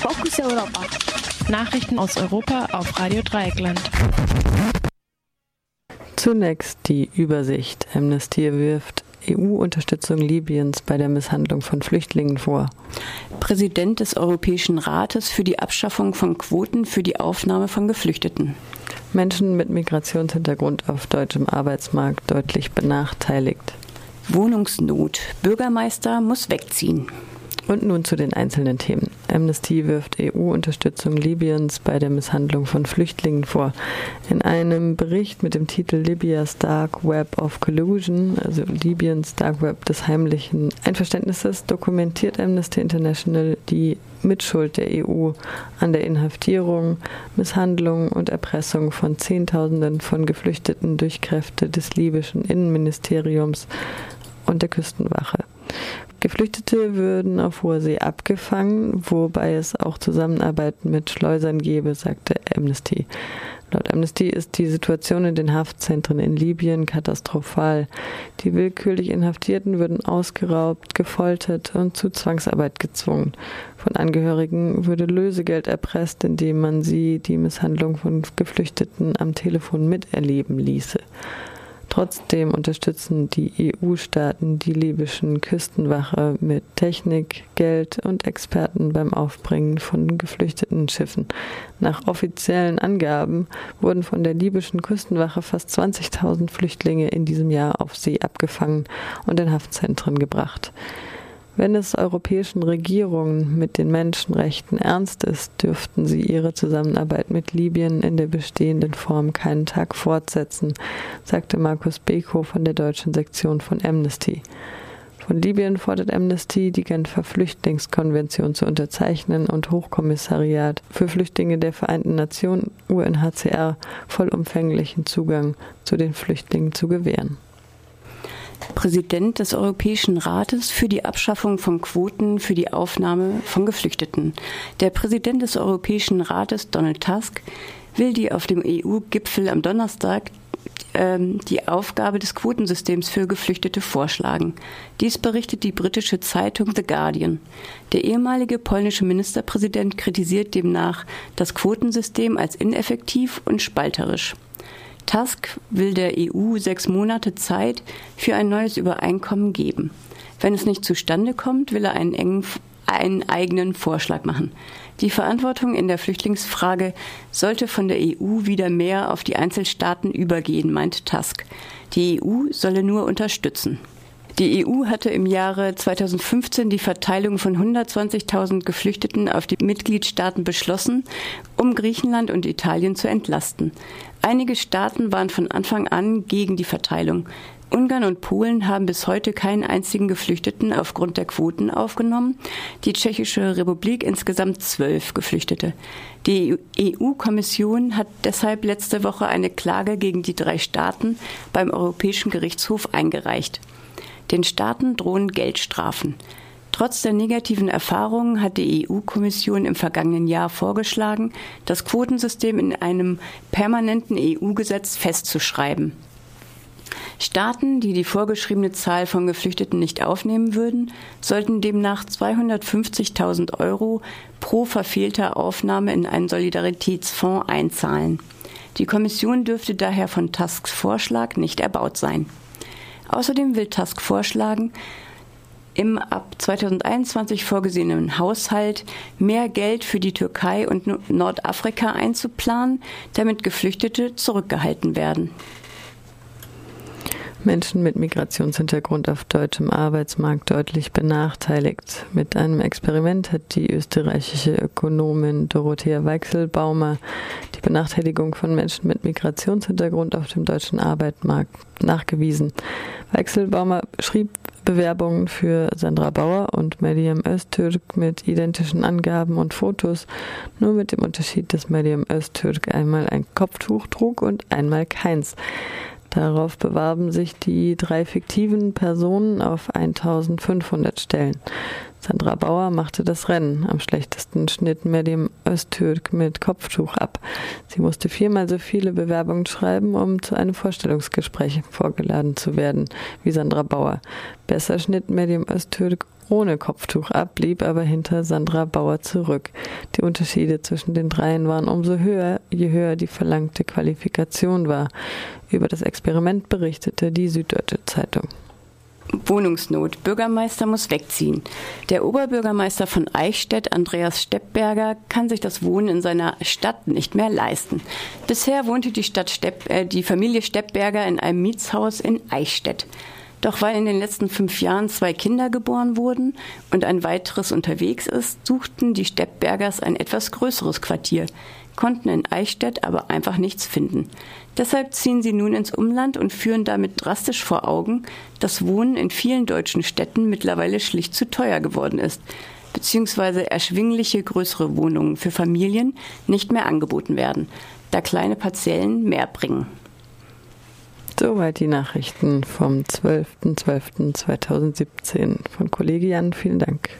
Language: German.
Fokus Europa. Nachrichten aus Europa auf Radio Dreieckland. Zunächst die Übersicht. Amnesty wirft EU-Unterstützung Libyens bei der Misshandlung von Flüchtlingen vor. Präsident des Europäischen Rates für die Abschaffung von Quoten für die Aufnahme von Geflüchteten. Menschen mit Migrationshintergrund auf deutschem Arbeitsmarkt deutlich benachteiligt. Wohnungsnot. Bürgermeister muss wegziehen. Und nun zu den einzelnen Themen. Amnesty wirft EU-Unterstützung Libyens bei der Misshandlung von Flüchtlingen vor. In einem Bericht mit dem Titel Libyas Dark Web of Collusion, also Libyens Dark Web des heimlichen Einverständnisses, dokumentiert Amnesty International die Mitschuld der EU an der Inhaftierung, Misshandlung und Erpressung von Zehntausenden von Geflüchteten durch Kräfte des libyschen Innenministeriums und der Küstenwache. Geflüchtete würden auf hoher See abgefangen, wobei es auch Zusammenarbeit mit Schleusern gäbe, sagte Amnesty. Laut Amnesty ist die Situation in den Haftzentren in Libyen katastrophal. Die willkürlich Inhaftierten würden ausgeraubt, gefoltert und zu Zwangsarbeit gezwungen. Von Angehörigen würde Lösegeld erpresst, indem man sie die Misshandlung von Geflüchteten am Telefon miterleben ließe. Trotzdem unterstützen die EU-Staaten die libyschen Küstenwache mit Technik, Geld und Experten beim Aufbringen von geflüchteten Schiffen. Nach offiziellen Angaben wurden von der libyschen Küstenwache fast 20.000 Flüchtlinge in diesem Jahr auf See abgefangen und in Haftzentren gebracht. Wenn es europäischen Regierungen mit den Menschenrechten ernst ist, dürften sie ihre Zusammenarbeit mit Libyen in der bestehenden Form keinen Tag fortsetzen, sagte Markus Beko von der deutschen Sektion von Amnesty. Von Libyen fordert Amnesty, die Genfer Flüchtlingskonvention zu unterzeichnen und Hochkommissariat für Flüchtlinge der Vereinten Nationen UNHCR vollumfänglichen Zugang zu den Flüchtlingen zu gewähren. Präsident des Europäischen Rates für die Abschaffung von Quoten für die Aufnahme von Geflüchteten. Der Präsident des Europäischen Rates, Donald Tusk, will die auf dem EU-Gipfel am Donnerstag ähm, die Aufgabe des Quotensystems für Geflüchtete vorschlagen. Dies berichtet die britische Zeitung The Guardian. Der ehemalige polnische Ministerpräsident kritisiert demnach das Quotensystem als ineffektiv und spalterisch. Tusk will der EU sechs Monate Zeit für ein neues Übereinkommen geben. Wenn es nicht zustande kommt, will er einen, engen, einen eigenen Vorschlag machen. Die Verantwortung in der Flüchtlingsfrage sollte von der EU wieder mehr auf die Einzelstaaten übergehen, meint Tusk. Die EU solle nur unterstützen. Die EU hatte im Jahre 2015 die Verteilung von 120.000 Geflüchteten auf die Mitgliedstaaten beschlossen, um Griechenland und Italien zu entlasten. Einige Staaten waren von Anfang an gegen die Verteilung. Ungarn und Polen haben bis heute keinen einzigen Geflüchteten aufgrund der Quoten aufgenommen. Die Tschechische Republik insgesamt zwölf Geflüchtete. Die EU-Kommission hat deshalb letzte Woche eine Klage gegen die drei Staaten beim Europäischen Gerichtshof eingereicht. Den Staaten drohen Geldstrafen. Trotz der negativen Erfahrungen hat die EU-Kommission im vergangenen Jahr vorgeschlagen, das Quotensystem in einem permanenten EU-Gesetz festzuschreiben. Staaten, die die vorgeschriebene Zahl von Geflüchteten nicht aufnehmen würden, sollten demnach 250.000 Euro pro verfehlter Aufnahme in einen Solidaritätsfonds einzahlen. Die Kommission dürfte daher von Tusks Vorschlag nicht erbaut sein. Außerdem will Tusk vorschlagen, im ab 2021 vorgesehenen Haushalt mehr Geld für die Türkei und Nordafrika einzuplanen, damit Geflüchtete zurückgehalten werden. Menschen mit Migrationshintergrund auf deutschem Arbeitsmarkt deutlich benachteiligt. Mit einem Experiment hat die österreichische Ökonomin Dorothea Weichselbaumer die Benachteiligung von Menschen mit Migrationshintergrund auf dem deutschen Arbeitsmarkt nachgewiesen. Weichselbaumer schrieb Bewerbungen für Sandra Bauer und Medium Öztürk mit identischen Angaben und Fotos, nur mit dem Unterschied, dass Medium Öztürk einmal ein Kopftuch trug und einmal keins. Darauf bewarben sich die drei fiktiven Personen auf 1500 Stellen. Sandra Bauer machte das Rennen. Am schlechtesten schnitt Medim Öztürk mit Kopftuch ab. Sie musste viermal so viele Bewerbungen schreiben, um zu einem Vorstellungsgespräch vorgeladen zu werden, wie Sandra Bauer. Besser schnitt Medim Öztürk ohne Kopftuch ab, blieb aber hinter Sandra Bauer zurück. Die Unterschiede zwischen den dreien waren umso höher, je höher die verlangte Qualifikation war. Über das Experiment berichtete die Süddeutsche Zeitung. Wohnungsnot. Bürgermeister muss wegziehen. Der Oberbürgermeister von Eichstätt, Andreas Steppberger, kann sich das Wohnen in seiner Stadt nicht mehr leisten. Bisher wohnte die, Stadt Stepp, äh, die Familie Steppberger in einem Mietshaus in Eichstätt. Doch weil in den letzten fünf Jahren zwei Kinder geboren wurden und ein weiteres unterwegs ist, suchten die Steppbergers ein etwas größeres Quartier konnten in Eichstätt aber einfach nichts finden. Deshalb ziehen sie nun ins Umland und führen damit drastisch vor Augen, dass Wohnen in vielen deutschen Städten mittlerweile schlicht zu teuer geworden ist, beziehungsweise erschwingliche größere Wohnungen für Familien nicht mehr angeboten werden, da kleine Parzellen mehr bringen. Soweit die Nachrichten vom 12.12.2017 von Kollege Jan. Vielen Dank.